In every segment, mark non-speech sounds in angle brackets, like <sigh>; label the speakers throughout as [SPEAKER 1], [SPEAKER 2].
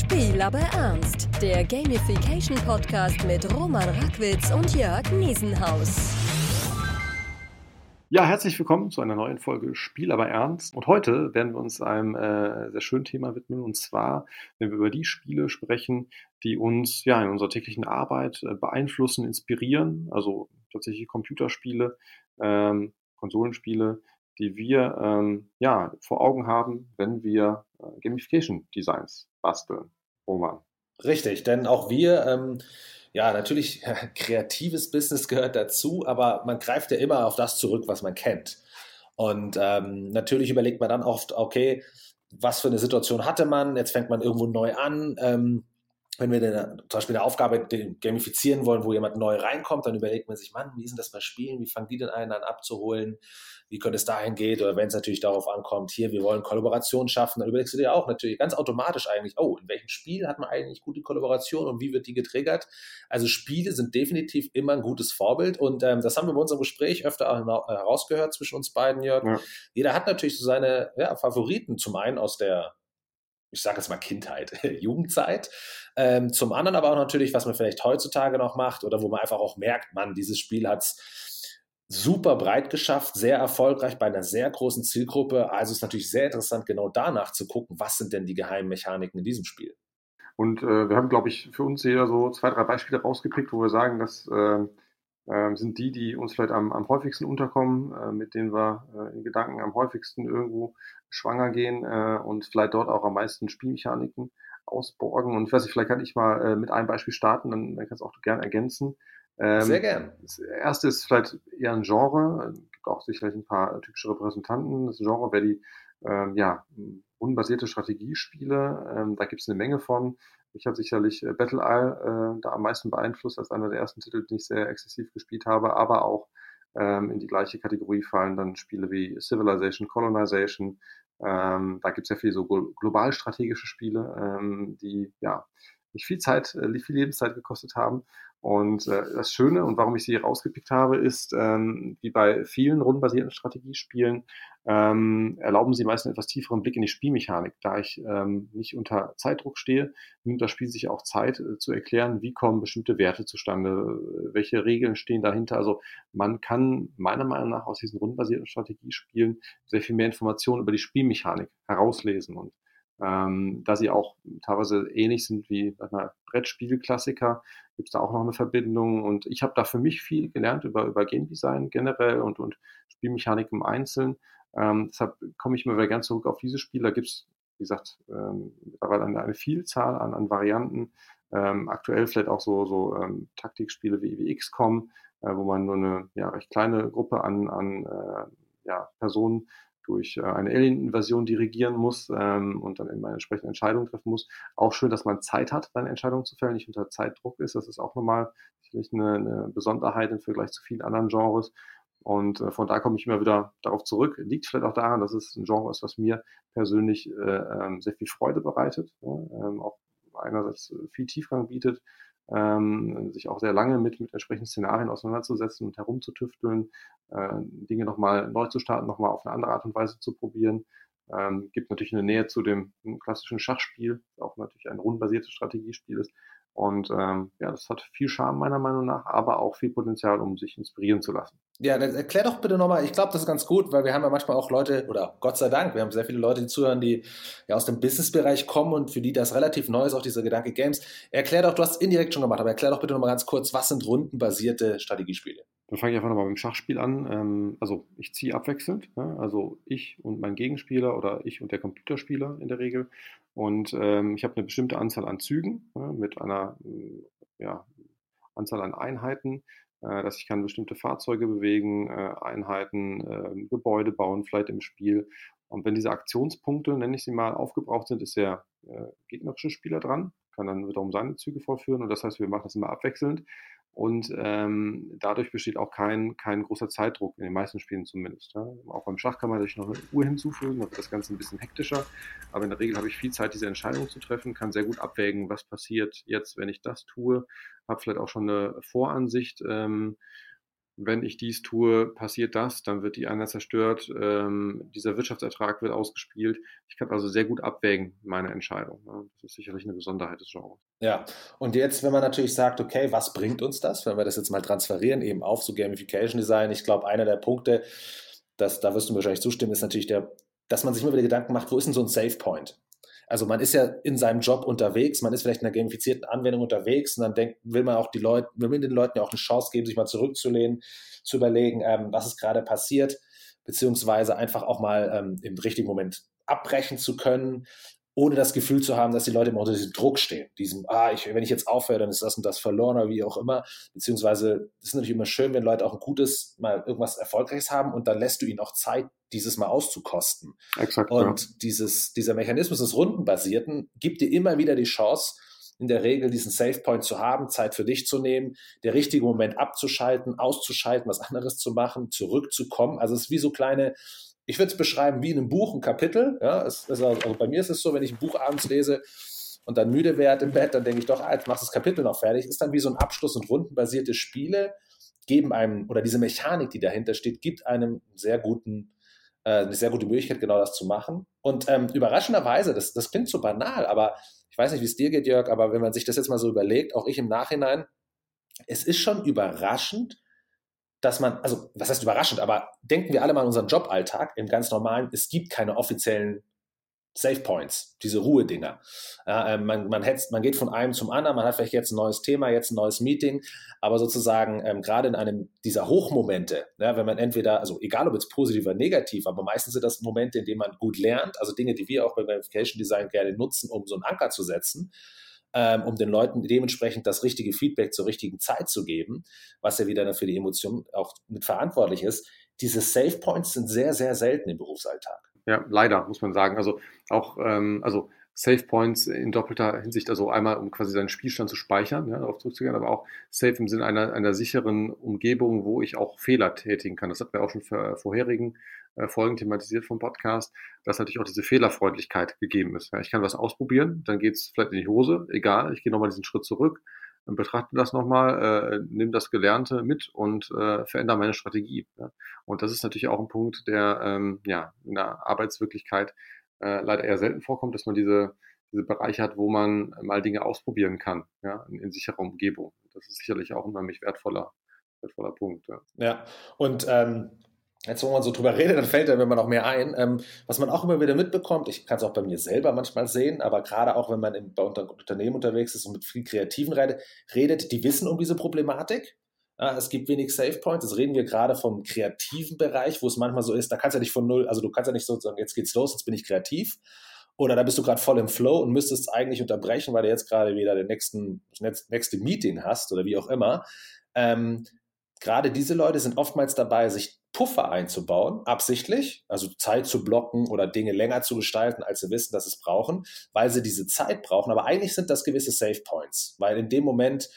[SPEAKER 1] Spiel aber ernst. Der Gamification Podcast mit Roman Rackwitz und Jörg Niesenhaus.
[SPEAKER 2] Ja, herzlich willkommen zu einer neuen Folge Spiel aber ernst. Und heute werden wir uns einem äh, sehr schönen Thema widmen. Und zwar, wenn wir über die Spiele sprechen, die uns ja in unserer täglichen Arbeit äh, beeinflussen, inspirieren. Also tatsächlich Computerspiele, ähm, Konsolenspiele, die wir ähm, ja vor Augen haben, wenn wir äh, Gamification Designs basteln. Roman.
[SPEAKER 3] Richtig, denn auch wir ähm, ja, natürlich, <laughs> kreatives Business gehört dazu, aber man greift ja immer auf das zurück, was man kennt. Und ähm, natürlich überlegt man dann oft, okay, was für eine Situation hatte man? Jetzt fängt man irgendwo neu an. Ähm, wenn wir eine, zum Beispiel eine Aufgabe gamifizieren wollen, wo jemand neu reinkommt, dann überlegt man sich, Mann, wie sind das bei Spielen? Wie fangen die denn einen an abzuholen? Wie könnte es dahin gehen? Oder wenn es natürlich darauf ankommt, hier, wir wollen Kollaboration schaffen, dann überlegst du dir auch natürlich ganz automatisch eigentlich, oh, in welchem Spiel hat man eigentlich gute Kollaboration und wie wird die getriggert? Also Spiele sind definitiv immer ein gutes Vorbild und ähm, das haben wir bei unserem Gespräch öfter herausgehört zwischen uns beiden, Jörg. Ja. Jeder hat natürlich so seine ja, Favoriten, zum einen aus der ich sage jetzt mal Kindheit, <laughs> Jugendzeit. Ähm, zum anderen aber auch natürlich, was man vielleicht heutzutage noch macht oder wo man einfach auch merkt, man, dieses Spiel hat es super breit geschafft, sehr erfolgreich bei einer sehr großen Zielgruppe. Also ist natürlich sehr interessant, genau danach zu gucken, was sind denn die geheimen Mechaniken in diesem Spiel.
[SPEAKER 2] Und äh, wir haben, glaube ich, für uns jeder so zwei, drei Beispiele rausgepickt, wo wir sagen, dass äh, äh, sind die, die uns vielleicht am, am häufigsten unterkommen, äh, mit denen wir äh, in Gedanken am häufigsten irgendwo schwanger gehen äh, und vielleicht dort auch am meisten Spielmechaniken ausborgen. Und ich weiß nicht, vielleicht kann ich mal äh, mit einem Beispiel starten, dann, dann kannst du auch gerne ergänzen.
[SPEAKER 3] Ähm, Sehr gern.
[SPEAKER 2] Das erste ist vielleicht eher ein Genre, es gibt auch sicherlich ein paar typische Repräsentanten. Das Genre wäre die ähm, ja, rundenbasierte Strategiespiele. Ähm, da gibt es eine Menge von. Mich hat sicherlich äh, Battle Isle äh, da am meisten beeinflusst als einer der ersten Titel, den ich sehr exzessiv gespielt habe, aber auch ähm, in die gleiche Kategorie fallen dann Spiele wie Civilization, Colonization. Ähm, da gibt es ja viele so global strategische Spiele, ähm, die ja mich viel Zeit, äh, viel Lebenszeit gekostet haben und äh, das Schöne und warum ich sie rausgepickt habe, ist, ähm, wie bei vielen rundenbasierten Strategiespielen, ähm, erlauben sie meist einen etwas tieferen Blick in die Spielmechanik. Da ich ähm, nicht unter Zeitdruck stehe, nimmt das Spiel sich auch Zeit äh, zu erklären, wie kommen bestimmte Werte zustande, welche Regeln stehen dahinter. Also man kann meiner Meinung nach aus diesen rundenbasierten Strategiespielen sehr viel mehr Informationen über die Spielmechanik herauslesen. Und ähm, da sie auch teilweise ähnlich sind wie Brettspielklassiker, gibt es da auch noch eine Verbindung. Und ich habe da für mich viel gelernt über, über Game Design generell und, und Spielmechanik im Einzelnen. Ähm, deshalb komme ich immer wieder gern zurück auf diese Spiele. Da gibt es, wie gesagt, ähm, eine, eine Vielzahl an, an Varianten. Ähm, aktuell vielleicht auch so, so ähm, Taktikspiele wie, wie XCOM, äh, wo man nur eine ja, recht kleine Gruppe an, an äh, ja, Personen durch äh, eine Alien-Invasion dirigieren muss ähm, und dann eben eine entsprechende Entscheidung treffen muss. Auch schön, dass man Zeit hat, seine Entscheidung zu fällen, nicht unter Zeitdruck ist. Das ist auch nochmal sicherlich eine, eine Besonderheit im Vergleich zu vielen anderen Genres. Und äh, von da komme ich immer wieder darauf zurück. Liegt vielleicht auch daran, dass es ein Genre ist, was mir persönlich äh, ähm, sehr viel Freude bereitet, ja, ähm, auch einerseits viel Tiefgang bietet, ähm, sich auch sehr lange mit, mit entsprechenden Szenarien auseinanderzusetzen und herumzutüfteln, äh, Dinge nochmal neu zu starten, nochmal auf eine andere Art und Weise zu probieren. Ähm, gibt natürlich eine Nähe zu dem klassischen Schachspiel, auch natürlich ein rundenbasiertes Strategiespiel ist. Und ähm, ja, das hat viel Charme meiner Meinung nach, aber auch viel Potenzial, um sich inspirieren zu lassen.
[SPEAKER 3] Ja, dann erklär doch bitte nochmal, ich glaube, das ist ganz gut, weil wir haben ja manchmal auch Leute, oder Gott sei Dank, wir haben sehr viele Leute, die zuhören, die ja aus dem Businessbereich kommen und für die das relativ neu ist, auch dieser Gedanke Games. Erklär doch, du hast es indirekt schon gemacht, aber erklär doch bitte nochmal ganz kurz, was sind rundenbasierte Strategiespiele?
[SPEAKER 2] Dann fange ich einfach nochmal beim Schachspiel an. Ähm, also ich ziehe abwechselnd, also ich und mein Gegenspieler oder ich und der Computerspieler in der Regel. Und ähm, ich habe eine bestimmte Anzahl an Zügen mit einer ja, Anzahl an Einheiten dass ich kann bestimmte Fahrzeuge bewegen, äh, Einheiten, äh, Gebäude bauen, vielleicht im Spiel. Und wenn diese Aktionspunkte, nenne ich sie mal, aufgebraucht sind, ist der äh, gegnerische Spieler dran, kann dann wiederum seine Züge vollführen. Und das heißt, wir machen das immer abwechselnd. Und ähm, dadurch besteht auch kein, kein großer Zeitdruck, in den meisten Spielen zumindest. Ja. Auch beim Schach kann man natürlich noch eine Uhr hinzufügen, dann das Ganze ein bisschen hektischer. Aber in der Regel habe ich viel Zeit, diese Entscheidung zu treffen, kann sehr gut abwägen, was passiert jetzt, wenn ich das tue, habe vielleicht auch schon eine Voransicht. Ähm, wenn ich dies tue, passiert das, dann wird die Einheit zerstört, ähm, dieser Wirtschaftsertrag wird ausgespielt. Ich kann also sehr gut abwägen, meine Entscheidung. Ne? Das ist sicherlich eine Besonderheit des Genres.
[SPEAKER 3] Ja, und jetzt, wenn man natürlich sagt, okay, was bringt uns das, wenn wir das jetzt mal transferieren, eben auf so Gamification Design, ich glaube, einer der Punkte, das, da wirst du mir wahrscheinlich zustimmen, ist natürlich der, dass man sich immer wieder Gedanken macht, wo ist denn so ein Safe Point? Also man ist ja in seinem Job unterwegs, man ist vielleicht in einer gamifizierten Anwendung unterwegs und dann denkt, will man auch die Leute, will man den Leuten ja auch eine Chance geben, sich mal zurückzulehnen, zu überlegen, ähm, was ist gerade passiert, beziehungsweise einfach auch mal ähm, im richtigen Moment abbrechen zu können, ohne das Gefühl zu haben, dass die Leute immer unter diesem Druck stehen. Diesem, ah, ich, wenn ich jetzt aufhöre, dann ist das und das verloren oder wie auch immer. Beziehungsweise, es ist natürlich immer schön, wenn Leute auch ein gutes, mal irgendwas Erfolgreiches haben und dann lässt du ihnen auch Zeit, dieses mal auszukosten. Exakt, und ja. dieses, dieser Mechanismus des Rundenbasierten gibt dir immer wieder die Chance, in der Regel diesen Safe Point zu haben, Zeit für dich zu nehmen, der richtige Moment abzuschalten, auszuschalten, was anderes zu machen, zurückzukommen. Also es ist wie so kleine ich würde es beschreiben wie in einem Buch, ein Kapitel. Ja, es, es, also bei mir ist es so, wenn ich ein Buch abends lese und dann müde werde im Bett, dann denke ich doch, ah, jetzt machst du das Kapitel noch fertig. Ist dann wie so ein Abschluss und rundenbasierte Spiele geben einem, oder diese Mechanik, die dahinter steht, gibt einem sehr guten, äh, eine sehr gute Möglichkeit, genau das zu machen. Und ähm, überraschenderweise, das, das klingt so banal, aber ich weiß nicht, wie es dir geht, Jörg, aber wenn man sich das jetzt mal so überlegt, auch ich im Nachhinein, es ist schon überraschend, dass man, also was heißt überraschend, aber denken wir alle mal an unseren Joballtag im ganz normalen, es gibt keine offiziellen Safe Points, diese Ruhedinger. Äh, man, man, hetzt, man geht von einem zum anderen, man hat vielleicht jetzt ein neues Thema, jetzt ein neues Meeting, aber sozusagen ähm, gerade in einem dieser Hochmomente, ja, wenn man entweder, also egal ob jetzt positiv oder negativ, aber meistens sind das Momente, in denen man gut lernt, also Dinge, die wir auch beim Verification Design gerne nutzen, um so einen Anker zu setzen, ähm, um den Leuten dementsprechend das richtige Feedback zur richtigen Zeit zu geben, was ja wieder für die Emotionen auch mit verantwortlich ist. Diese Safe Points sind sehr, sehr selten im Berufsalltag.
[SPEAKER 2] Ja, leider, muss man sagen. Also auch, ähm, also Safe Points in doppelter Hinsicht, also einmal, um quasi seinen Spielstand zu speichern, ja, darauf zurückzugehen, aber auch safe im Sinne einer, einer sicheren Umgebung, wo ich auch Fehler tätigen kann. Das hatten wir auch schon für vorherigen äh, Folgen thematisiert vom Podcast, dass natürlich auch diese Fehlerfreundlichkeit gegeben ist. Ja, ich kann was ausprobieren, dann geht es vielleicht in die Hose, egal, ich gehe nochmal diesen Schritt zurück, betrachte das nochmal, äh, nehme das Gelernte mit und äh, verändere meine Strategie. Ja. Und das ist natürlich auch ein Punkt, der ähm, ja, in der Arbeitswirklichkeit äh, leider eher selten vorkommt, dass man diese, diese Bereiche hat, wo man mal Dinge ausprobieren kann, ja, in, in sicherer Umgebung. Das ist sicherlich auch ein unheimlich wertvoller, wertvoller Punkt.
[SPEAKER 3] Ja, ja. und ähm, Jetzt, wo man so drüber redet, dann fällt da immer noch mehr ein. Ähm, was man auch immer wieder mitbekommt, ich kann es auch bei mir selber manchmal sehen, aber gerade auch, wenn man in, bei unter, Unternehmen unterwegs ist und mit viel Kreativen redet, die wissen um diese Problematik. Ja, es gibt wenig Safe Points. Jetzt reden wir gerade vom kreativen Bereich, wo es manchmal so ist, da kannst du ja nicht von null, also du kannst ja nicht so sagen, jetzt geht's los, jetzt bin ich kreativ. Oder da bist du gerade voll im Flow und müsstest eigentlich unterbrechen, weil du jetzt gerade wieder den nächsten, das nächste Meeting hast oder wie auch immer. Ähm, gerade diese Leute sind oftmals dabei, sich Puffer einzubauen, absichtlich, also Zeit zu blocken oder Dinge länger zu gestalten, als sie wissen, dass sie es brauchen, weil sie diese Zeit brauchen. Aber eigentlich sind das gewisse Safe Points, weil in dem Moment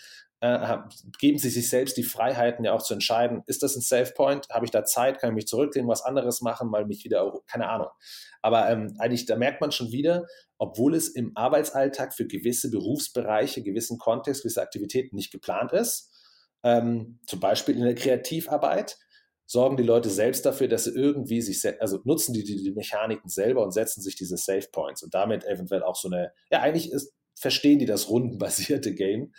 [SPEAKER 3] äh, geben sie sich selbst die Freiheiten ja auch zu entscheiden, ist das ein Safe Point? Habe ich da Zeit? Kann ich mich zurücklehnen, was anderes machen, mal mich wieder, keine Ahnung. Aber ähm, eigentlich, da merkt man schon wieder, obwohl es im Arbeitsalltag für gewisse Berufsbereiche, gewissen Kontext, gewisse Aktivitäten nicht geplant ist, ähm, zum Beispiel in der Kreativarbeit, sorgen die Leute selbst dafür, dass sie irgendwie sich, also nutzen die, die, die Mechaniken selber und setzen sich diese Safe Points und damit eventuell auch so eine, ja, eigentlich ist, verstehen die das <laughs> rundenbasierte Game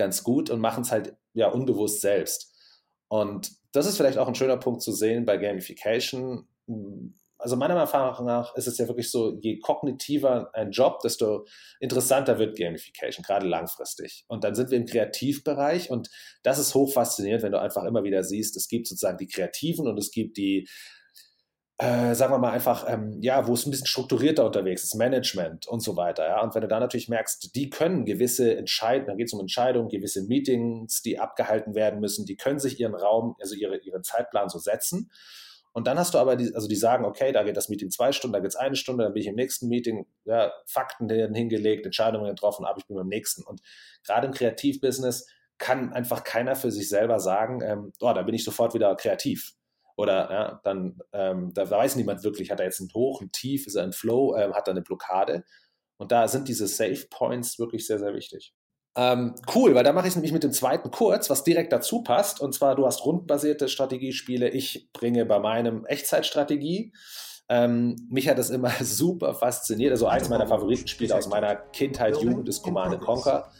[SPEAKER 3] ganz gut und machen es halt ja unbewusst selbst. Und das ist vielleicht auch ein schöner Punkt zu sehen bei Gamification also meiner Erfahrung nach ist es ja wirklich so, je kognitiver ein Job, desto interessanter wird Gamification, gerade langfristig. Und dann sind wir im Kreativbereich und das ist hoch faszinierend, wenn du einfach immer wieder siehst, es gibt sozusagen die Kreativen und es gibt die, äh, sagen wir mal einfach, ähm, ja, wo es ein bisschen strukturierter unterwegs ist, Management und so weiter. Ja? Und wenn du da natürlich merkst, die können gewisse Entscheidungen, da geht es um Entscheidungen, gewisse Meetings, die abgehalten werden müssen, die können sich ihren Raum, also ihre, ihren Zeitplan so setzen. Und dann hast du aber, die, also die sagen, okay, da geht das Meeting zwei Stunden, da geht es eine Stunde, dann bin ich im nächsten Meeting, ja, Fakten werden hingelegt, Entscheidungen getroffen, aber ich bin beim nächsten. Und gerade im Kreativbusiness kann einfach keiner für sich selber sagen, ähm, oh, da bin ich sofort wieder kreativ. Oder ja, dann, ähm, da weiß niemand wirklich, hat er jetzt einen Hoch, einen Tief, ist er ein Flow, ähm, hat er eine Blockade. Und da sind diese Safe Points wirklich sehr, sehr wichtig. Ähm, cool, weil da mache ich es nämlich mit dem zweiten kurz, was direkt dazu passt. Und zwar, du hast rundenbasierte Strategiespiele. Ich bringe bei meinem Echtzeitstrategie. Ähm, mich hat das immer <laughs> super fasziniert. Also eins meiner Favoritenspiele aus meiner Kindheit, Jugend ist Command Conquer.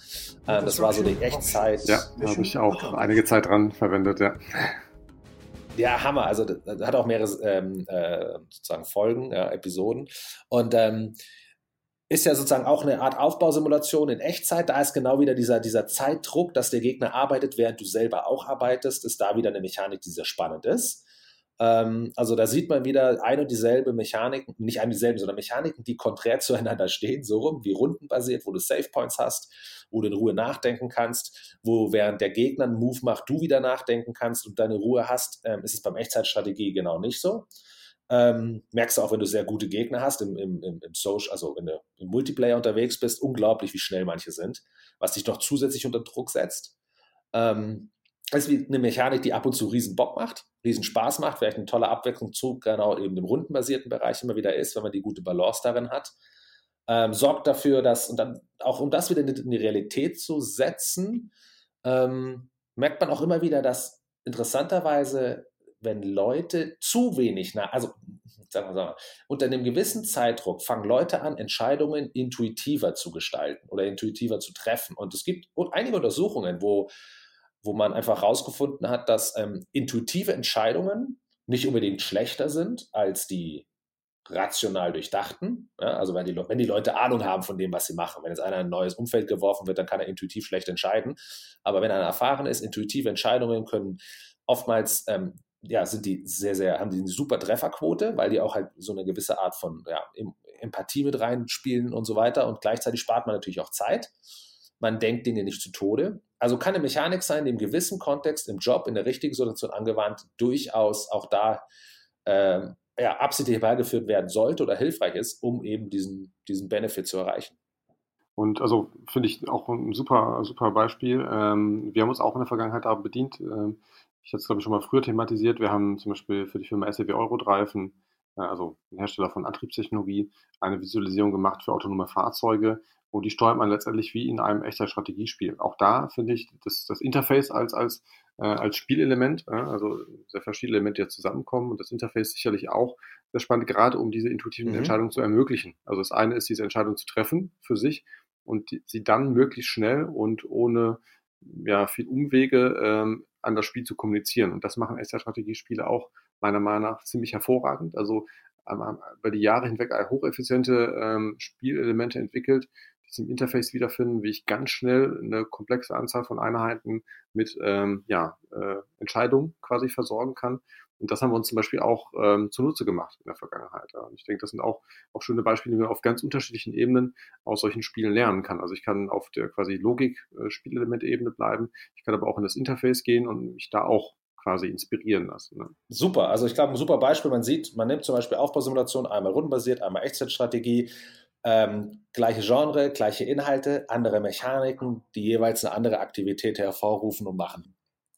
[SPEAKER 3] Ähm, das war so die Echtzeit.
[SPEAKER 2] Ja, habe ich auch einige Zeit dran verwendet, ja.
[SPEAKER 3] Ja, Hammer. Also das hat auch mehrere ähm, äh, sozusagen Folgen, ja, Episoden. Und ähm, ist ja sozusagen auch eine Art Aufbausimulation in Echtzeit. Da ist genau wieder dieser, dieser Zeitdruck, dass der Gegner arbeitet, während du selber auch arbeitest, ist da wieder eine Mechanik, die sehr spannend ist. Ähm, also da sieht man wieder ein und dieselbe Mechaniken, nicht ein und dieselben, sondern Mechaniken, die konträr zueinander stehen, so rum, wie rundenbasiert, wo du Save Points hast, wo du in Ruhe nachdenken kannst, wo während der Gegner einen Move macht, du wieder nachdenken kannst und deine Ruhe hast, ähm, ist es beim Echtzeitstrategie genau nicht so. Ähm, merkst du auch, wenn du sehr gute Gegner hast im, im, im, im Social, also wenn du im Multiplayer unterwegs bist, unglaublich, wie schnell manche sind, was dich noch zusätzlich unter Druck setzt. Ähm, das ist wie eine Mechanik, die ab und zu riesen Bock macht, riesen Spaß macht, vielleicht eine tolle Abwechslung zu genau eben dem rundenbasierten Bereich immer wieder ist, wenn man die gute Balance darin hat. Ähm, sorgt dafür, dass, und dann auch um das wieder in die Realität zu setzen, ähm, merkt man auch immer wieder, dass interessanterweise wenn Leute zu wenig nach, also sagen wir, sagen wir, unter einem gewissen Zeitdruck fangen Leute an, Entscheidungen intuitiver zu gestalten oder intuitiver zu treffen. Und es gibt einige Untersuchungen, wo, wo man einfach herausgefunden hat, dass ähm, intuitive Entscheidungen nicht unbedingt schlechter sind als die rational durchdachten. Ja, also wenn die, wenn die Leute Ahnung haben von dem, was sie machen. Wenn jetzt einer in ein neues Umfeld geworfen wird, dann kann er intuitiv schlecht entscheiden. Aber wenn einer erfahren ist, intuitive Entscheidungen können oftmals ähm, ja, sind die sehr, sehr, haben die eine super Trefferquote, weil die auch halt so eine gewisse Art von ja, Empathie mit reinspielen und so weiter. Und gleichzeitig spart man natürlich auch Zeit. Man denkt Dinge nicht zu Tode. Also kann eine Mechanik sein, die im gewissen Kontext, im Job, in der richtigen Situation angewandt, durchaus auch da äh, ja, absichtlich herbeigeführt werden sollte oder hilfreich ist, um eben diesen, diesen Benefit zu erreichen.
[SPEAKER 2] Und also finde ich auch ein super, super Beispiel. Ähm, wir haben uns auch in der Vergangenheit da bedient. Ähm, ich hatte es, glaube ich, schon mal früher thematisiert. Wir haben zum Beispiel für die Firma SEW Eurodreifen, äh, also ein Hersteller von Antriebstechnologie, eine Visualisierung gemacht für autonome Fahrzeuge. Und die steuert man letztendlich wie in einem echter Strategiespiel. Auch da finde ich das, das Interface als, als, äh, als Spielelement, äh, also sehr verschiedene Elemente, die zusammenkommen und das Interface sicherlich auch sehr spannend, gerade um diese intuitiven mhm. Entscheidungen zu ermöglichen. Also das eine ist, diese Entscheidung zu treffen für sich und die, sie dann möglichst schnell und ohne ja, viel Umwege ähm, an das Spiel zu kommunizieren. Und das machen Echtzeitstrategiespiele auch meiner Meinung nach ziemlich hervorragend. Also ähm, über die Jahre hinweg hocheffiziente ähm, Spielelemente entwickelt, die sich im Interface wiederfinden, wie ich ganz schnell eine komplexe Anzahl von Einheiten mit ähm, ja, äh, Entscheidungen quasi versorgen kann. Und das haben wir uns zum Beispiel auch ähm, zunutze gemacht in der Vergangenheit. Ja. Und ich denke, das sind auch, auch schöne Beispiele, die man auf ganz unterschiedlichen Ebenen aus solchen Spielen lernen kann. Also ich kann auf der quasi Logik-Spielelement-Ebene äh, bleiben. Ich kann aber auch in das Interface gehen und mich da auch quasi inspirieren lassen. Ne?
[SPEAKER 3] Super, also ich glaube, ein super Beispiel. Man sieht, man nimmt zum Beispiel Aufbausimulation, einmal rundenbasiert, einmal Echtzeitstrategie, ähm, gleiche Genre, gleiche Inhalte, andere Mechaniken, die jeweils eine andere Aktivität hervorrufen und machen.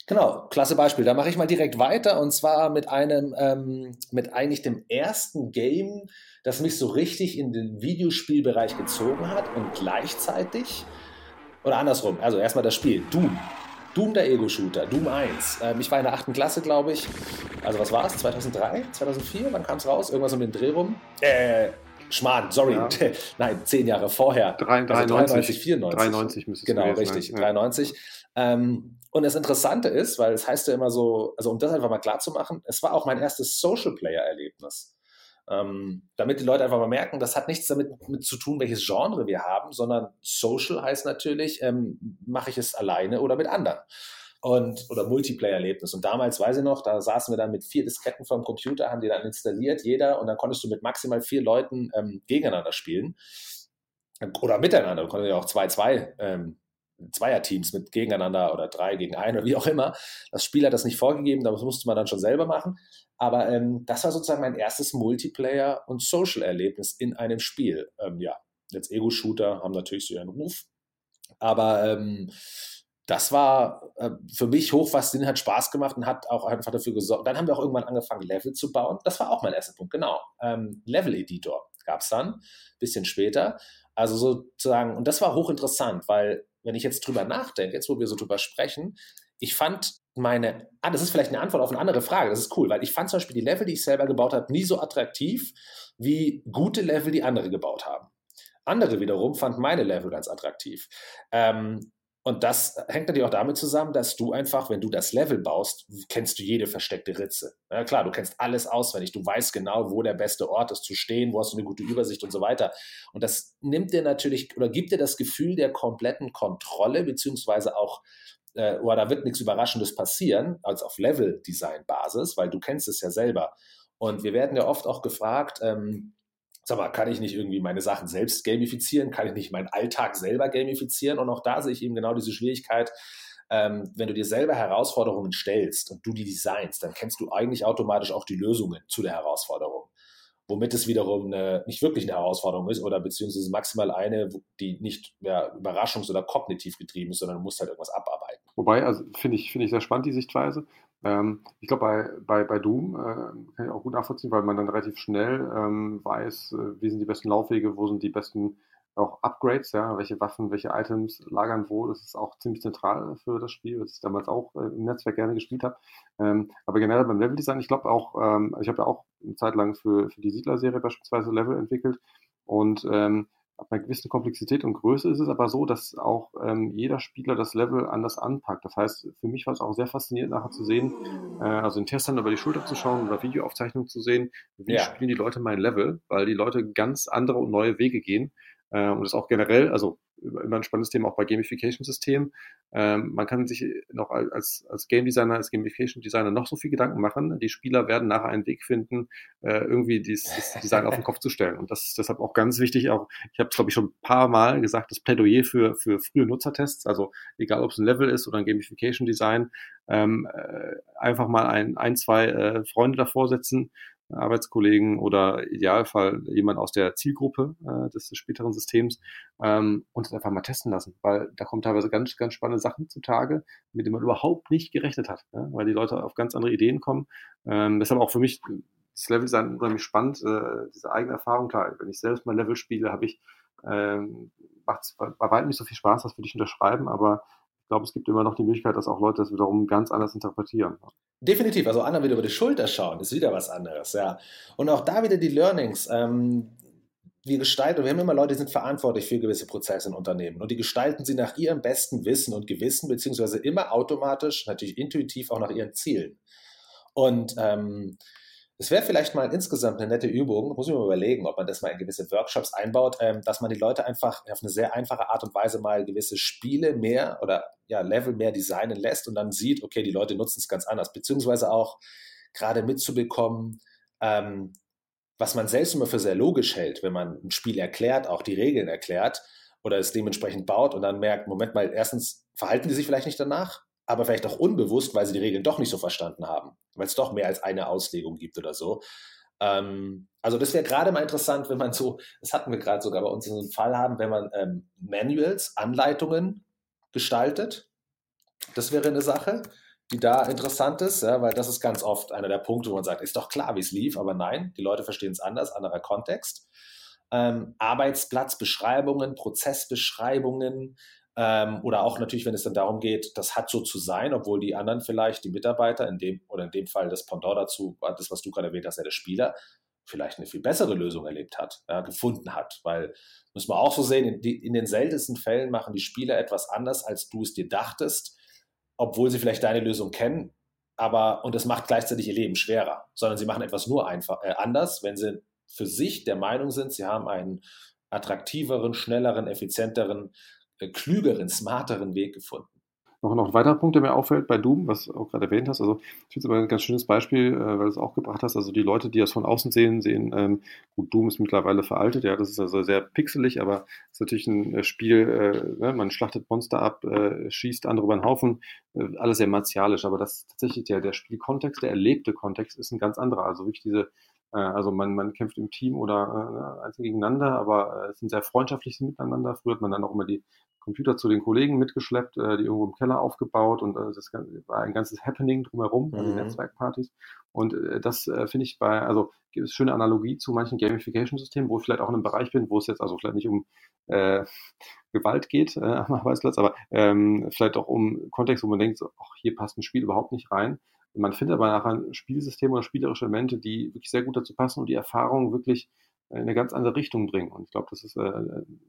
[SPEAKER 3] Genau, klasse Beispiel. Da mache ich mal direkt weiter und zwar mit einem, ähm, mit eigentlich dem ersten Game, das mich so richtig in den Videospielbereich gezogen hat und gleichzeitig, oder andersrum, also erstmal das Spiel, Doom. Doom der Ego-Shooter, Doom 1. Ähm, ich war in der achten Klasse, glaube ich. Also was war es? 2003? 2004? Wann kam es raus? Irgendwas um den Dreh rum? Äh, Schmarrn, sorry. Ja. <laughs> Nein, zehn Jahre vorher.
[SPEAKER 2] 93, also 93 94. 93 müsste es
[SPEAKER 3] Genau, richtig, sein. 93. Ähm, und das Interessante ist, weil es heißt ja immer so, also um das einfach mal klar zu machen, es war auch mein erstes Social Player-Erlebnis. Ähm, damit die Leute einfach mal merken, das hat nichts damit mit zu tun, welches Genre wir haben, sondern Social heißt natürlich, ähm, mache ich es alleine oder mit anderen. Und, oder Multiplayer-Erlebnis. Und damals weiß ich noch, da saßen wir dann mit vier Disketten vom Computer, haben die dann installiert, jeder, und dann konntest du mit maximal vier Leuten ähm, gegeneinander spielen. Oder miteinander, du konntest ja auch zwei, zwei ähm, Zweierteams mit gegeneinander oder drei gegen einen oder wie auch immer. Das Spiel hat das nicht vorgegeben, das musste man dann schon selber machen. Aber ähm, das war sozusagen mein erstes Multiplayer- und Social-Erlebnis in einem Spiel. Ähm, ja, jetzt Ego-Shooter haben natürlich so ihren Ruf. Aber ähm, das war äh, für mich hochfaszinierend, hat Spaß gemacht und hat auch einfach dafür gesorgt. Dann haben wir auch irgendwann angefangen, Level zu bauen. Das war auch mein erster Punkt, genau. Ähm, Level-Editor gab es dann, bisschen später. Also sozusagen, und das war hochinteressant, weil wenn ich jetzt drüber nachdenke, jetzt wo wir so drüber sprechen, ich fand meine, ah, das ist vielleicht eine Antwort auf eine andere Frage, das ist cool, weil ich fand zum Beispiel die Level, die ich selber gebaut habe, nie so attraktiv wie gute Level, die andere gebaut haben. Andere wiederum fanden meine Level ganz attraktiv. Ähm, und das hängt natürlich auch damit zusammen, dass du einfach, wenn du das Level baust, kennst du jede versteckte Ritze. Ja, klar, du kennst alles auswendig. Du weißt genau, wo der beste Ort ist zu stehen, wo hast du eine gute Übersicht und so weiter. Und das nimmt dir natürlich oder gibt dir das Gefühl der kompletten Kontrolle, beziehungsweise auch, äh, oder da wird nichts Überraschendes passieren, als auf Level-Design-Basis, weil du kennst es ja selber. Und wir werden ja oft auch gefragt, ähm, sag mal, kann ich nicht irgendwie meine Sachen selbst gamifizieren? Kann ich nicht meinen Alltag selber gamifizieren? Und auch da sehe ich eben genau diese Schwierigkeit. Ähm, wenn du dir selber Herausforderungen stellst und du die designst, dann kennst du eigentlich automatisch auch die Lösungen zu der Herausforderung. Womit es wiederum eine, nicht wirklich eine Herausforderung ist oder beziehungsweise maximal eine, die nicht ja, überraschungs- oder kognitiv getrieben ist, sondern du musst halt irgendwas abarbeiten.
[SPEAKER 2] Wobei, also finde ich, finde ich sehr spannend, die Sichtweise. Ähm, ich glaube, bei, bei, bei Doom äh, kann ich auch gut nachvollziehen, weil man dann relativ schnell ähm, weiß, äh, wie sind die besten Laufwege, wo sind die besten auch Upgrades, ja, welche Waffen, welche Items lagern wo. Das ist auch ziemlich zentral für das Spiel, was ich damals auch äh, im Netzwerk gerne gespielt habe. Ähm, aber generell beim Leveldesign, ich glaube auch, ähm, ich habe ja auch eine Zeit lang für, für die Siedler-Serie beispielsweise Level entwickelt und ähm, ab einer gewissen Komplexität und Größe ist es aber so, dass auch ähm, jeder Spieler das Level anders anpackt. Das heißt, für mich war es auch sehr faszinierend, nachher zu sehen, äh, also in Testern über die Schulter zu schauen oder Videoaufzeichnungen zu sehen, wie ja. spielen die Leute mein Level, weil die Leute ganz andere und neue Wege gehen. Äh, und das auch generell, also immer ein spannendes Thema auch bei Gamification-Systemen. Ähm, man kann sich noch als, als Game Designer, als Gamification Designer noch so viel Gedanken machen. Die Spieler werden nachher einen Weg finden, äh, irgendwie dieses, Design auf den Kopf zu stellen. Und das ist deshalb auch ganz wichtig. Auch ich habe es glaube ich schon ein paar Mal gesagt, das Plädoyer für für frühe Nutzertests. Also egal, ob es ein Level ist oder ein Gamification Design, ähm, äh, einfach mal ein, ein zwei äh, Freunde davor setzen Arbeitskollegen oder Idealfall jemand aus der Zielgruppe äh, des, des späteren Systems ähm, und das einfach mal testen lassen, weil da kommen teilweise ganz, ganz spannende Sachen zutage, mit denen man überhaupt nicht gerechnet hat, ja? weil die Leute auf ganz andere Ideen kommen. Ähm, deshalb auch für mich das Level sein unheimlich spannend, äh, diese eigene Erfahrung, klar, wenn ich selbst mein Level spiele, habe ich ähm, macht es bei, weitem nicht so viel Spaß, das würde ich unterschreiben, aber glaube, es gibt immer noch die Möglichkeit, dass auch Leute das wiederum ganz anders interpretieren.
[SPEAKER 3] Definitiv, also anderen wieder über die Schulter schauen, ist wieder was anderes, ja. Und auch da wieder die Learnings. Ähm, wir gestalten, wir haben immer Leute, die sind verantwortlich für gewisse Prozesse in Unternehmen und die gestalten sie nach ihrem besten Wissen und Gewissen, beziehungsweise immer automatisch, natürlich intuitiv auch nach ihren Zielen. Und ähm, es wäre vielleicht mal insgesamt eine nette Übung, muss ich mir überlegen, ob man das mal in gewisse Workshops einbaut, ähm, dass man die Leute einfach auf eine sehr einfache Art und Weise mal gewisse Spiele mehr oder ja, Level mehr designen lässt und dann sieht, okay, die Leute nutzen es ganz anders, beziehungsweise auch gerade mitzubekommen, ähm, was man selbst immer für sehr logisch hält, wenn man ein Spiel erklärt, auch die Regeln erklärt oder es dementsprechend baut und dann merkt, Moment mal, erstens verhalten die sich vielleicht nicht danach, aber vielleicht auch unbewusst, weil sie die Regeln doch nicht so verstanden haben, weil es doch mehr als eine Auslegung gibt oder so. Ähm, also das wäre gerade mal interessant, wenn man so, das hatten wir gerade sogar bei uns in so einem Fall haben, wenn man ähm, Manuals, Anleitungen gestaltet. Das wäre eine Sache, die da interessant ist, ja, weil das ist ganz oft einer der Punkte, wo man sagt, ist doch klar, wie es lief, aber nein, die Leute verstehen es anders, anderer Kontext. Ähm, Arbeitsplatzbeschreibungen, Prozessbeschreibungen, ähm, oder auch natürlich, wenn es dann darum geht, das hat so zu sein, obwohl die anderen vielleicht, die Mitarbeiter, in dem oder in dem Fall das Pendant dazu, das, was du gerade erwähnt hast, ja der Spieler, vielleicht eine viel bessere Lösung erlebt hat, ja, gefunden hat. Weil, muss man auch so sehen, in, die, in den seltensten Fällen machen die Spieler etwas anders, als du es dir dachtest, obwohl sie vielleicht deine Lösung kennen, aber und es macht gleichzeitig ihr Leben schwerer, sondern sie machen etwas nur einfach äh, anders, wenn sie für sich der Meinung sind, sie haben einen attraktiveren, schnelleren, effizienteren klügeren, smarteren Weg gefunden.
[SPEAKER 2] Noch, noch ein weiterer Punkt, der mir auffällt bei Doom, was du auch gerade erwähnt hast, also ich finde es aber ein ganz schönes Beispiel, äh, weil du es auch gebracht hast, also die Leute, die das von außen sehen, sehen, ähm, gut, Doom ist mittlerweile veraltet, ja, das ist also sehr pixelig, aber es ist natürlich ein äh, Spiel, äh, ne, man schlachtet Monster ab, äh, schießt andere über den Haufen, äh, alles sehr martialisch, aber das tatsächlich der, der Spielkontext, der erlebte Kontext ist ein ganz anderer, also wirklich diese Äh, also man, man kämpft im Team oder äh, einzeln gegeneinander, aber äh, es sind sehr freundschaftliche Miteinander. Früher hat man dann auch immer die Computer zu den Kollegen mitgeschleppt, äh, die irgendwo im Keller aufgebaut und äh, das war ein ganzes Happening drumherum, mhm. also Netzwerkpartys. Und äh, das äh, finde ich bei, also gibt es schöne Analogie zu manchen Gamification-Systemen, wo ich vielleicht auch in einem Bereich bin, wo es jetzt also vielleicht nicht um äh, Gewalt geht äh, am Arbeitsplatz, aber ähm, vielleicht auch um Kontext, wo man denkt, so, ach, hier passt ein Spiel überhaupt nicht rein. Man findet aber nachher ein Spielsystem oder spielerische Elemente, die wirklich sehr gut dazu passen und die Erfahrung wirklich in eine ganz andere Richtung bringen. Und ich glaube, das ist äh,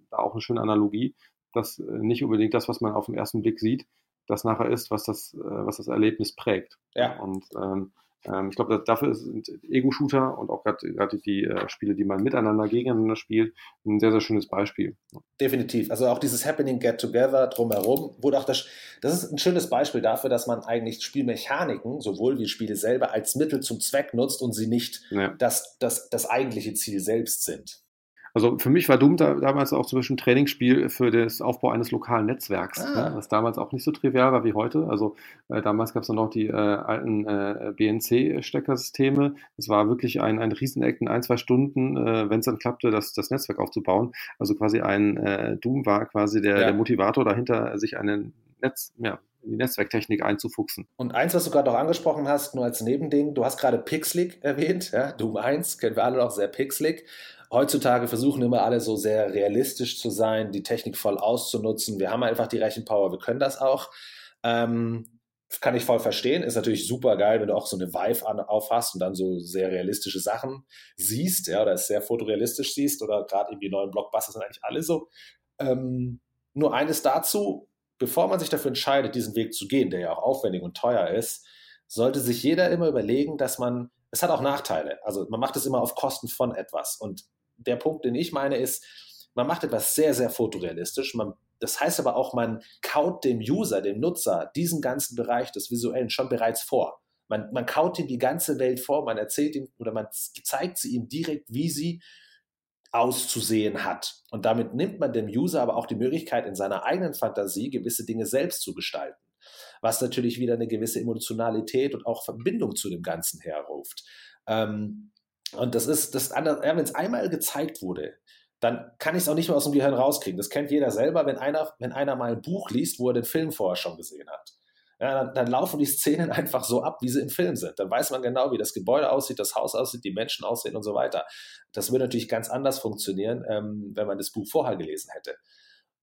[SPEAKER 2] da auch eine schöne Analogie, dass äh, nicht unbedingt das, was man auf den ersten Blick sieht, das nachher ist, was das, äh, was das Erlebnis prägt.
[SPEAKER 3] Ja.
[SPEAKER 2] Und ähm, ähm, ich glaube, dafür sind Ego-Shooter und auch gerade die äh, Spiele, die man miteinander, gegeneinander spielt, ein sehr, sehr schönes Beispiel.
[SPEAKER 3] Definitiv. Also auch dieses Happening Get Together drumherum wurde auch das, das ist ein schönes Beispiel dafür, dass man eigentlich Spielmechaniken, sowohl wie Spiele selber, als Mittel zum Zweck nutzt und sie nicht ja. das, das, das eigentliche Ziel selbst sind.
[SPEAKER 2] Also für mich war Doom da, damals auch zum Beispiel ein Trainingsspiel für das Aufbau eines lokalen Netzwerks, ah. ne, was damals auch nicht so trivial war wie heute. Also äh, damals gab es noch die äh, alten äh, BNC-Steckersysteme. Es war wirklich ein, ein Rieseneck in ein, zwei Stunden, äh, wenn es dann klappte, das, das Netzwerk aufzubauen. Also quasi ein äh, Doom war quasi der, ja. der Motivator dahinter, sich einen Netz, ja, in die Netzwerktechnik einzufuchsen.
[SPEAKER 3] Und eins, was du gerade auch angesprochen hast, nur als Nebending, du hast gerade Pixelig erwähnt, ja, Doom 1, kennen wir alle noch sehr pixelig heutzutage versuchen immer alle so sehr realistisch zu sein, die Technik voll auszunutzen. Wir haben einfach die Rechenpower, wir können das auch. Ähm, kann ich voll verstehen. Ist natürlich super geil, wenn du auch so eine Vive an, aufhast und dann so sehr realistische Sachen siehst, ja, oder es sehr fotorealistisch siehst, oder gerade irgendwie neuen Blockbuster sind eigentlich alle so. Ähm, nur eines dazu, bevor man sich dafür entscheidet, diesen Weg zu gehen, der ja auch aufwendig und teuer ist, sollte sich jeder immer überlegen, dass man, es hat auch Nachteile. Also man macht es immer auf Kosten von etwas. Und der Punkt, den ich meine, ist, man macht etwas sehr, sehr fotorealistisch. Man, das heißt aber auch, man kaut dem User, dem Nutzer, diesen ganzen Bereich des Visuellen schon bereits vor. Man, man kaut ihm die ganze Welt vor, man erzählt ihm oder man zeigt sie ihm direkt, wie sie auszusehen hat. Und damit nimmt man dem User aber auch die Möglichkeit, in seiner eigenen Fantasie gewisse Dinge selbst zu gestalten. Was natürlich wieder eine gewisse Emotionalität und auch Verbindung zu dem Ganzen herruft. Ähm, und das ist das andere, ja, wenn es einmal gezeigt wurde, dann kann ich es auch nicht mehr aus dem Gehirn rauskriegen. Das kennt jeder selber, wenn einer, wenn einer mal ein Buch liest, wo er den Film vorher schon gesehen hat. Ja, dann, dann, laufen die Szenen <laughs> einfach so ab, wie sie im Film sind. Dann weiß man genau, wie das Gebäude aussieht, das Haus aussieht, die Menschen aussehen und so weiter. Das würde natürlich ganz anders funktionieren, ähm, wenn man das Buch vorher gelesen hätte.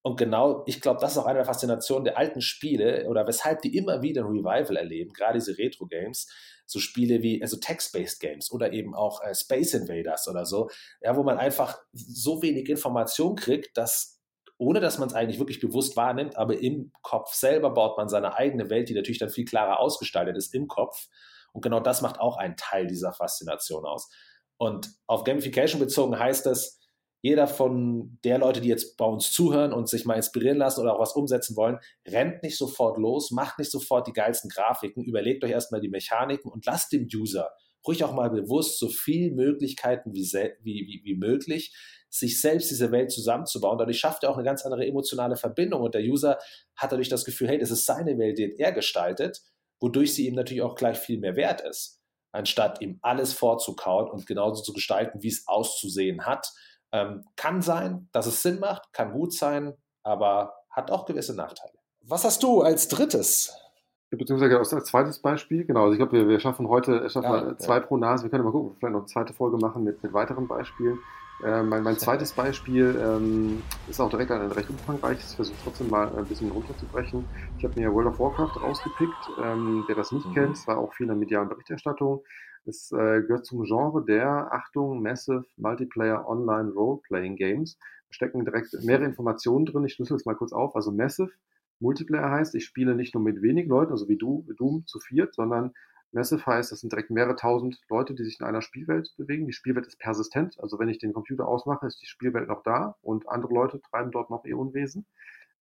[SPEAKER 3] Und genau, ich glaube, das ist auch eine der Faszinationen der alten Spiele oder weshalb die immer wieder ein Revival erleben, gerade diese Retro-Games, so Spiele wie, also Text-Based Games oder eben auch äh, Space Invaders oder so, ja, wo man einfach so wenig Information kriegt, dass ohne dass man es eigentlich wirklich bewusst wahrnimmt, aber im Kopf selber baut man seine eigene Welt, die natürlich dann viel klarer ausgestaltet ist im Kopf. Und genau das macht auch einen Teil dieser Faszination aus. Und auf Gamification bezogen heißt das, jeder von der Leute, die jetzt bei uns zuhören und sich mal inspirieren lassen oder auch was umsetzen wollen, rennt nicht sofort los, macht nicht sofort die geilsten Grafiken, überlegt euch erstmal die Mechaniken und lasst dem User ruhig auch mal bewusst so viele Möglichkeiten wie, wie, wie, wie möglich, sich selbst diese Welt zusammenzubauen. Dadurch schafft er auch eine ganz andere emotionale Verbindung und der User hat dadurch das Gefühl, hey, das ist seine Welt, die er gestaltet, wodurch sie ihm natürlich auch gleich viel mehr wert ist, anstatt ihm alles vorzukauen und genauso zu gestalten, wie es auszusehen hat ähm, kann sein, dass es Sinn macht, kann gut sein, aber hat auch gewisse Nachteile. Was hast du als drittes?
[SPEAKER 2] Beziehungsweise als zweites Beispiel, genau, also ich glaube, wir, wir schaffen heute schaffen ja, zwei ja. pro Nase. Wir können mal gucken, vielleicht noch eine zweite Folge machen mit, mit weiteren Beispielen. Äh, mein, mein zweites Beispiel ähm, ist auch direkt ein recht umfangreiches. Ich versuche trotzdem mal ein bisschen runterzubrechen. Ich habe mir World of Warcraft rausgepickt. Ähm, wer das nicht mhm. kennt, es war auch viel in der medialen Berichterstattung. Es äh, gehört zum Genre der, Achtung, Massive Multiplayer Online Role-Playing Games. Da stecken direkt mehrere Informationen drin. Ich schlüssel es mal kurz auf. Also Massive Multiplayer heißt, ich spiele nicht nur mit wenigen Leuten, also wie du, Doom zu viert, sondern Massive heißt, das sind direkt mehrere tausend Leute, die sich in einer Spielwelt bewegen. Die Spielwelt ist persistent, also wenn ich den Computer ausmache, ist die Spielwelt noch da und andere Leute treiben dort noch ihr Unwesen.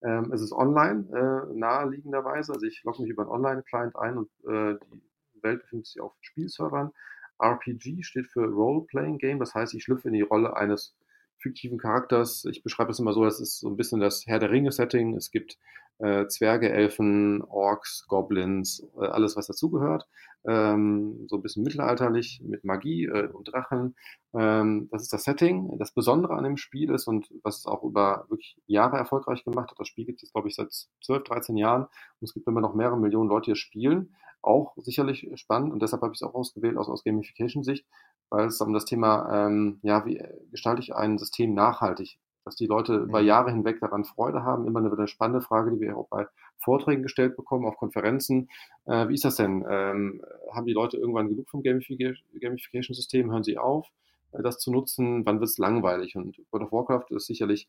[SPEAKER 2] Ähm, es ist online, äh, naheliegenderweise, also ich logge mich über einen Online-Client ein und äh, die Welt befindet sich auf Spielservern. RPG steht für Role-Playing Game, das heißt, ich schlüpfe in die Rolle eines fiktiven Charakters. Ich beschreibe es immer so, das ist so ein bisschen das Herr der Ringe-Setting. Es gibt äh, Zwerge, Elfen, Orks, Goblins, äh, alles was dazugehört. ähm, so ein bisschen mittelalterlich mit Magie äh, und Drachen. Ähm, das ist das Setting. Das Besondere an dem Spiel ist und was es auch über wirklich Jahre erfolgreich gemacht hat, das Spiel gibt es, glaube ich, seit 12, 13 Jahren und es gibt immer noch mehrere Millionen Leute, die es spielen. Auch sicherlich spannend und deshalb habe ich es auch ausgewählt aus, aus Gamification-Sicht, weil es um das Thema, ähm, ja, wie gestalte ich ein System nachhaltig dass die Leute über mhm. Jahre hinweg daran Freude haben. Immer eine, eine spannende Frage, die wir auch bei Vorträgen gestellt bekommen, auf Konferenzen. Äh, wie ist das denn? Ähm, haben die Leute irgendwann genug vom Gamification-System? Hören sie auf, äh, das zu nutzen? Wann wird es langweilig? Und World of Warcraft ist sicherlich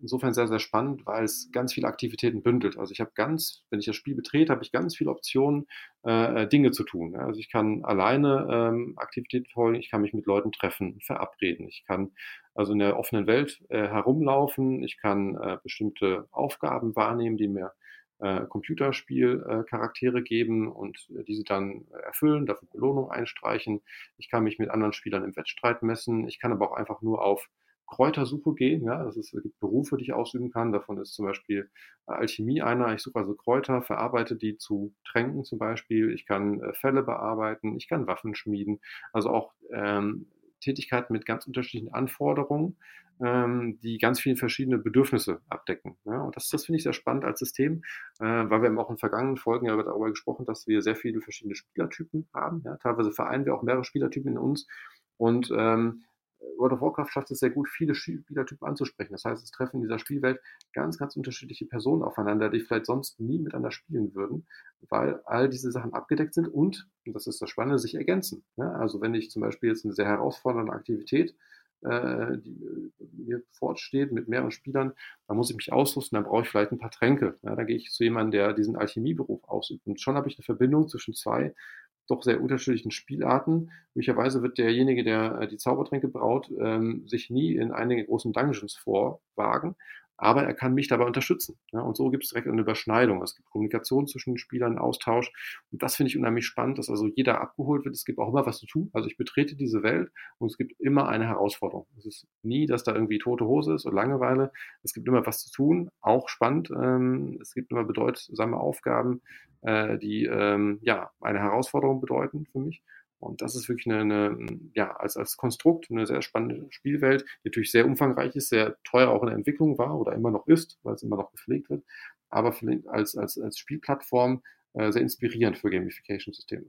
[SPEAKER 2] insofern sehr, sehr spannend, weil es ganz viele Aktivitäten bündelt. Also ich habe ganz, wenn ich das Spiel betrete, habe ich ganz viele Optionen, äh, äh Dinge zu tun. Also ich kann alleine ähm, Aktivitäten folgen, ich kann mich mit Leuten treffen, verabreden, ich kann also in der offenen Welt äh, herumlaufen, ich kann äh, bestimmte Aufgaben wahrnehmen, die mir äh, Computerspielcharaktere geben und diese dann erfüllen, dafür Belohnung einstreichen. Ich kann mich mit anderen Spielern im Wettstreit messen. Ich kann aber auch einfach nur auf Kräutersuche gehen. Ja, es, ist, es gibt Berufe, die ich ausüben kann. Davon ist zum Beispiel äh, Alchemie einer. Ich suche also Kräuter, verarbeite die zu Tränken zum Beispiel. Ich kann äh, Fälle bearbeiten. Ich kann Waffen schmieden. Also auch ähm, Tätigkeiten mit ganz unterschiedlichen Anforderungen, ähm, die ganz viele verschiedene Bedürfnisse abdecken. Ja, und das, das finde ich sehr spannend als System, äh, weil wir haben auch in vergangenen Folgen ja darüber gesprochen, dass wir sehr viele verschiedene Spielertypen haben. Ja, teilweise vereinen wir auch mehrere Spielertypen in uns. Und ähm, World of Warcraft schafft es sehr gut, viele Spielertypen anzusprechen. Das heißt, es treffen in dieser Spielwelt ganz, ganz unterschiedliche Personen aufeinander, die vielleicht sonst nie miteinander spielen würden, weil all diese Sachen abgedeckt sind und, und das ist das Spannende, sich ergänzen. Ja, also wenn ich zum Beispiel jetzt eine sehr herausfordernde Aktivität äh, die äh, mir fortsteht mit mehreren Spielern, dann muss ich mich ausrüsten, dann brauche ich vielleicht ein paar Tränke. Ja, da gehe ich zu jemandem, der diesen Alchemieberuf ausübt. Und schon habe ich eine Verbindung zwischen zwei doch sehr unterschiedlichen Spielarten. Möglicherweise wird derjenige, der äh, die Zaubertränke braut, ähm, sich nie in einige großen Dungeons vorwagen, aber er kann mich dabei unterstützen. Ja, und so gibt es direkt eine Überschneidung. Es gibt Kommunikation zwischen den Spielern, Austausch. Und das finde ich unheimlich spannend, dass also jeder abgeholt wird. Es gibt auch immer was zu tun. Also ich betrete diese Welt und es gibt immer eine Herausforderung. Es ist nie, dass da irgendwie tote Hose ist oder Langeweile. Es gibt immer was zu tun, auch spannend. Ähm, es gibt immer bedeutsame Aufgaben, äh, die ähm, ja eine Herausforderung bedeuten für mich. Und das ist wirklich eine, eine, ja, als, als Konstrukt eine sehr spannende Spielwelt, die natürlich sehr umfangreich ist, sehr teuer auch in der Entwicklung war oder immer noch ist, weil es immer noch gepflegt wird, aber als, als, als Spielplattform äh, sehr inspirierend für Gamification-Systeme.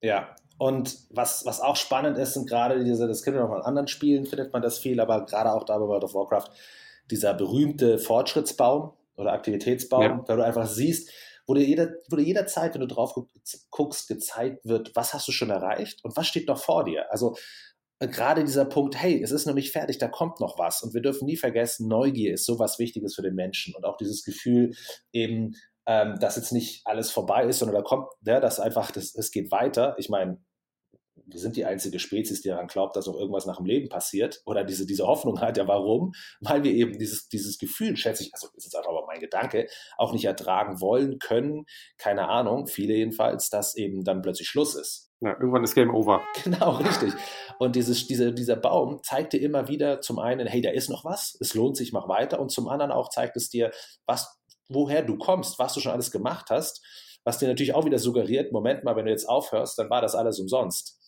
[SPEAKER 3] Ja, und was, was auch spannend ist, sind gerade diese, das kennen wir noch mal in anderen Spielen, findet man das viel, aber gerade auch da bei World of Warcraft, dieser berühmte Fortschrittsbaum oder Aktivitätsbaum, ja. da du einfach siehst, wo dir, jeder, wo dir jederzeit, wenn du drauf guckst, gezeigt wird, was hast du schon erreicht und was steht noch vor dir. Also äh, gerade dieser Punkt, hey, es ist noch nicht fertig, da kommt noch was. Und wir dürfen nie vergessen, Neugier ist so was Wichtiges für den Menschen. Und auch dieses Gefühl eben, ähm, dass jetzt nicht alles vorbei ist, sondern da kommt, ja, dass einfach, das, es geht weiter. Ich meine, wir sind die einzige Spezies, die daran glaubt, dass auch irgendwas nach dem Leben passiert oder diese, diese Hoffnung hat. Ja, warum? Weil wir eben dieses, dieses Gefühl, schätze ich, also ist jetzt einfach aber mein Gedanke, auch nicht ertragen wollen, können, keine Ahnung, viele jedenfalls, dass eben dann plötzlich Schluss ist.
[SPEAKER 2] Ja, irgendwann ist Game Over. <laughs>
[SPEAKER 3] Genau, richtig. Und dieses, diese, dieser Baum zeigt dir immer wieder zum einen, hey, da ist noch was, es lohnt sich, mach weiter. Und zum anderen auch zeigt es dir, was, woher du kommst, was du schon alles gemacht hast, was dir natürlich auch wieder suggeriert, Moment mal, wenn du jetzt aufhörst, dann war das alles umsonst.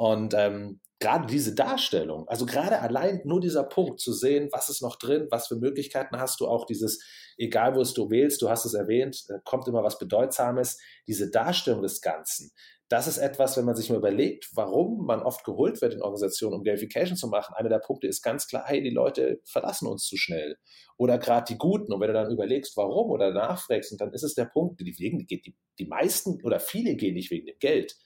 [SPEAKER 3] Und ähm, gerade diese Darstellung, also gerade allein nur dieser Punkt zu sehen, was ist noch drin, was für Möglichkeiten hast du, auch dieses, egal wo es du wählst, du hast es erwähnt, äh, kommt immer was Bedeutsames, diese Darstellung des Ganzen, das ist etwas, wenn man sich mal überlegt, warum man oft geholt wird in Organisationen, um Gamification zu machen. Einer der Punkte ist ganz klar, hey, die Leute verlassen uns zu schnell. Oder gerade die Guten. Und wenn du dann überlegst, warum oder nachfragst, dann ist es der Punkt, die, wegen, die, die meisten oder viele gehen nicht wegen dem Geld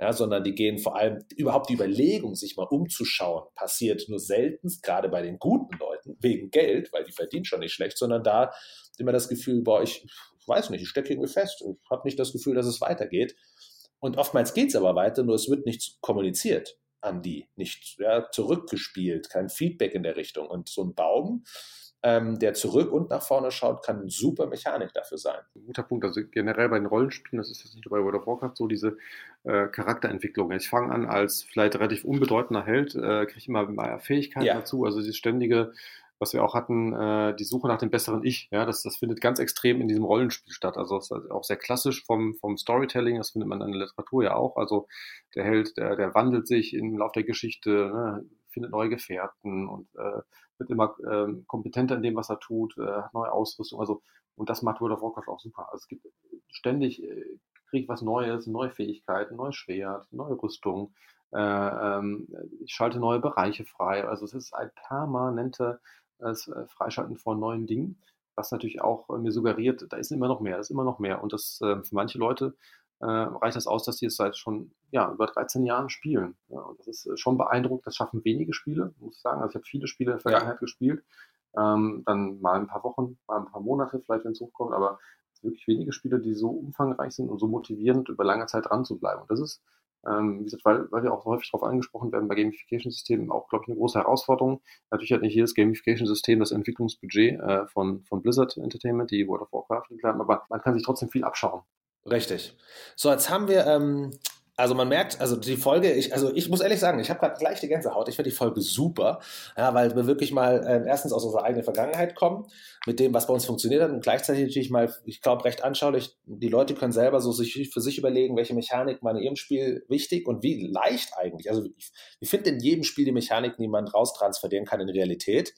[SPEAKER 3] ja, sondern die gehen vor allem überhaupt die Überlegung, sich mal umzuschauen, passiert nur selten, gerade bei den guten Leuten, wegen Geld, weil die verdienen schon nicht schlecht, sondern da immer das Gefühl, boah, ich weiß nicht, ich stecke irgendwie fest, ich habe nicht das Gefühl, dass es weitergeht. Und oftmals geht es aber weiter, nur es wird nicht kommuniziert an die, nicht ja, zurückgespielt, kein Feedback in der Richtung. Und so ein Baum, ähm, der zurück und nach vorne schaut, kann super Mechanik dafür sein.
[SPEAKER 2] Guter Punkt. Also generell bei den Rollenspielen, das ist jetzt nicht nur bei World of Warcraft so, diese äh, Charakterentwicklung. Ich fange an als vielleicht relativ unbedeutender Held, äh, kriege immer mehr Fähigkeiten ja. dazu, also dieses ständige was wir auch hatten, äh, die Suche nach dem besseren Ich. Ja, das, das findet ganz extrem in diesem Rollenspiel statt. Also auch sehr klassisch vom, vom Storytelling, das findet man in der Literatur ja auch. Also der Held, der, der wandelt sich im Laufe der Geschichte, ne, findet neue Gefährten und äh, wird immer äh, kompetenter in dem, was er tut, äh, hat neue Ausrüstung. Also, und das macht World of Warcraft auch super. Also es gibt ständig, äh, kriege ich was Neues, neue Fähigkeiten, neues Schwert, neue Rüstung. Äh, ähm, ich schalte neue Bereiche frei. Also es ist ein permanente das äh, Freischalten von neuen Dingen, was natürlich auch äh, mir suggeriert, da ist immer noch mehr, da ist immer noch mehr. Und das äh, für manche Leute äh, reicht das aus, dass sie es seit schon ja, über 13 Jahren spielen. Ja, und das ist schon beeindruckend. Das schaffen wenige Spiele, muss ich sagen. Also ich habe viele Spiele in der Vergangenheit ja. gespielt. Ähm, dann mal ein paar Wochen, mal ein paar Monate, vielleicht wenn es hochkommt, aber es sind wirklich wenige Spiele, die so umfangreich sind und so motivierend, über lange Zeit dran zu bleiben. Und das ist ähm, wie gesagt, weil, weil wir auch häufig darauf angesprochen werden, bei Gamification-Systemen auch, glaube ich, eine große Herausforderung. Natürlich hat nicht jedes Gamification-System das Entwicklungsbudget äh, von, von Blizzard Entertainment, die World of Warcraft entwickeln, aber man kann sich trotzdem viel abschauen.
[SPEAKER 3] Richtig. So, jetzt haben wir ähm, also man merkt, also die Folge, ich, also ich muss ehrlich sagen, ich habe gerade gleich die Gänsehaut. Ich finde die Folge super, ja, weil wir wirklich mal äh, erstens aus unserer eigenen Vergangenheit kommen, mit dem, was bei uns funktioniert hat und gleichzeitig natürlich mal, ich glaube, recht anschaulich, die Leute können selber so sich für sich überlegen, welche Mechanik man in ihrem Spiel wichtig und wie leicht eigentlich. Also ich, ich finde in jedem Spiel die Mechaniken, die man raustransferieren kann in Realität.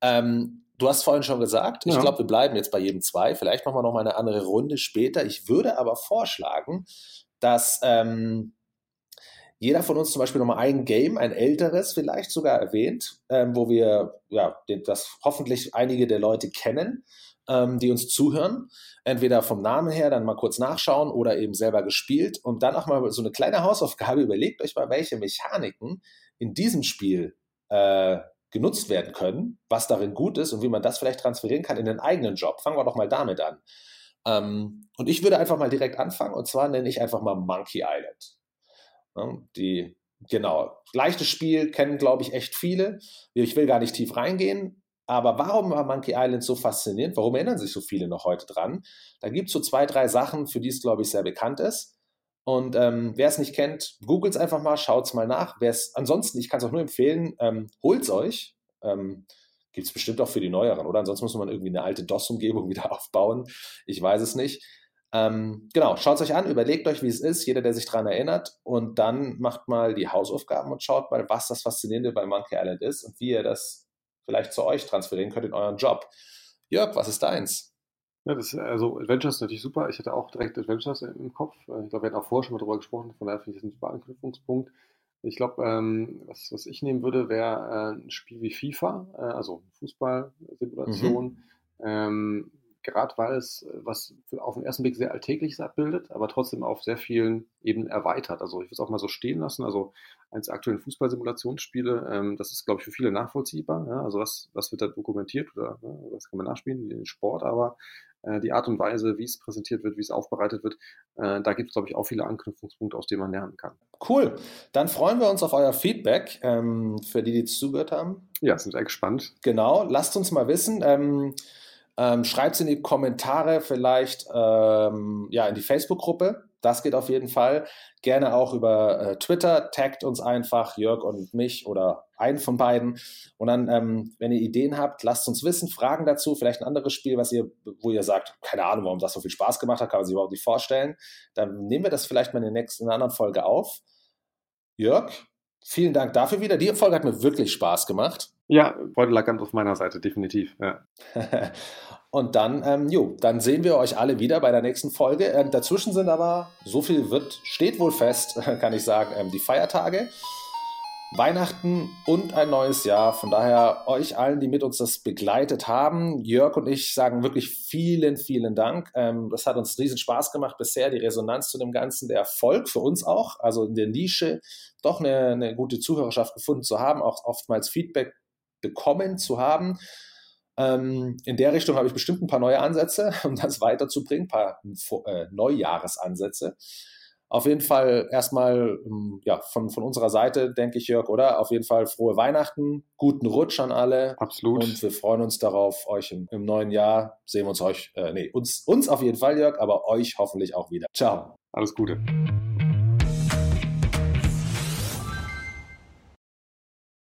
[SPEAKER 3] Ähm, du hast vorhin schon gesagt, ja. ich glaube, wir bleiben jetzt bei jedem zwei. Vielleicht machen wir noch mal eine andere Runde später. Ich würde aber vorschlagen, dass ähm, jeder von uns zum Beispiel nochmal ein Game, ein älteres vielleicht sogar erwähnt, ähm, wo wir, ja, das hoffentlich einige der Leute kennen, ähm, die uns zuhören. Entweder vom Namen her dann mal kurz nachschauen oder eben selber gespielt und dann auch mal so eine kleine Hausaufgabe. Überlegt euch mal, welche Mechaniken in diesem Spiel äh, genutzt werden können, was darin gut ist und wie man das vielleicht transferieren kann in den eigenen Job. Fangen wir doch mal damit an. Ähm, und ich würde einfach mal direkt anfangen und zwar nenne ich einfach mal Monkey Island. Ja, die, genau, leichtes Spiel kennen, glaube ich, echt viele. Ich will gar nicht tief reingehen, aber warum war Monkey Island so faszinierend? Warum erinnern sich so viele noch heute dran? Da gibt es so zwei, drei Sachen, für die es, glaube ich, sehr bekannt ist. Und ähm, wer es nicht kennt, googelt es einfach mal, schaut es mal nach. Wer ansonsten, ich kann es auch nur empfehlen, ähm, holt es euch. Ähm, Gibt es bestimmt auch für die neueren, oder? Ansonsten muss man irgendwie eine alte DOS-Umgebung <laughs> wieder aufbauen. Ich weiß es nicht. Ähm, genau, schaut es euch an, überlegt euch, wie es ist, jeder, der sich daran erinnert, und dann macht mal die Hausaufgaben und schaut mal, was das Faszinierende bei Monkey Island ist und wie ihr das vielleicht zu euch transferieren könnt in euren Job. Jörg, was ist deins?
[SPEAKER 2] Ja, das, also Adventures ist natürlich super. Ich hatte auch direkt Adventures im Kopf. Ich glaube, wir hatten auch vorher schon mal darüber gesprochen, von daher finde ich das ein super Anknüpfungspunkt. Ich glaube, ähm, was, was ich nehmen würde, wäre äh, ein Spiel wie FIFA, äh, also Fußballsimulation. Mhm. Ähm, Gerade weil es was auf den ersten Blick sehr Alltägliches abbildet, aber trotzdem auf sehr vielen Ebenen erweitert. Also ich würde es auch mal so stehen lassen. Also eines der aktuellen Fußballsimulationsspiele, ähm, das ist, glaube ich, für viele nachvollziehbar. Ja? Also was, was wird da dokumentiert oder ne? was kann man nachspielen, den Sport, aber äh, die Art und Weise, wie es präsentiert wird, wie es aufbereitet wird, äh, da gibt es, glaube ich, auch viele Anknüpfungspunkte, aus denen man lernen kann.
[SPEAKER 3] Cool. Dann freuen wir uns auf euer Feedback, ähm, für die, die zugehört haben.
[SPEAKER 2] Ja, sind sehr gespannt.
[SPEAKER 3] Genau, lasst uns mal wissen. Ähm, ähm, Schreibt es in die Kommentare vielleicht ähm, ja, in die Facebook-Gruppe. Das geht auf jeden Fall. Gerne auch über äh, Twitter. Taggt uns einfach, Jörg und mich oder einen von beiden. Und dann, ähm, wenn ihr Ideen habt, lasst uns wissen, Fragen dazu, vielleicht ein anderes Spiel, was ihr, wo ihr sagt, keine Ahnung, warum das so viel Spaß gemacht hat, kann man sich überhaupt nicht vorstellen. Dann nehmen wir das vielleicht mal in der nächsten, in einer anderen Folge auf. Jörg, vielen Dank dafür wieder. Die Folge hat mir wirklich Spaß gemacht.
[SPEAKER 2] Ja, Freude lag ganz auf meiner Seite, definitiv. Ja. <laughs>
[SPEAKER 3] Und dann, ähm, jo, dann sehen wir euch alle wieder bei der nächsten Folge. Ähm, dazwischen sind aber, so viel wird, steht wohl fest, <laughs> kann ich sagen, ähm, die Feiertage, Weihnachten und ein neues Jahr. Von daher euch allen, die mit uns das begleitet haben. Jörg und ich sagen wirklich vielen, vielen Dank. Ähm, das hat uns riesen Spaß gemacht bisher, die Resonanz zu dem Ganzen, der Erfolg für uns auch, also in der Nische doch eine, eine gute Zuhörerschaft gefunden zu haben, auch oftmals Feedback bekommen zu haben. Ähm, in der Richtung habe ich bestimmt ein paar neue Ansätze, <laughs> um das weiterzubringen, ein paar äh, Neujahresansätze. Auf jeden Fall erstmal ähm, ja, von, von unserer Seite, denke ich, Jörg, oder? Auf jeden Fall frohe Weihnachten, guten Rutsch an alle.
[SPEAKER 2] Absolut.
[SPEAKER 3] Und wir freuen uns darauf, euch im, im neuen Jahr sehen wir uns euch, äh, nee, uns, uns auf jeden Fall, Jörg, aber euch hoffentlich auch wieder. Ciao.
[SPEAKER 2] Alles Gute.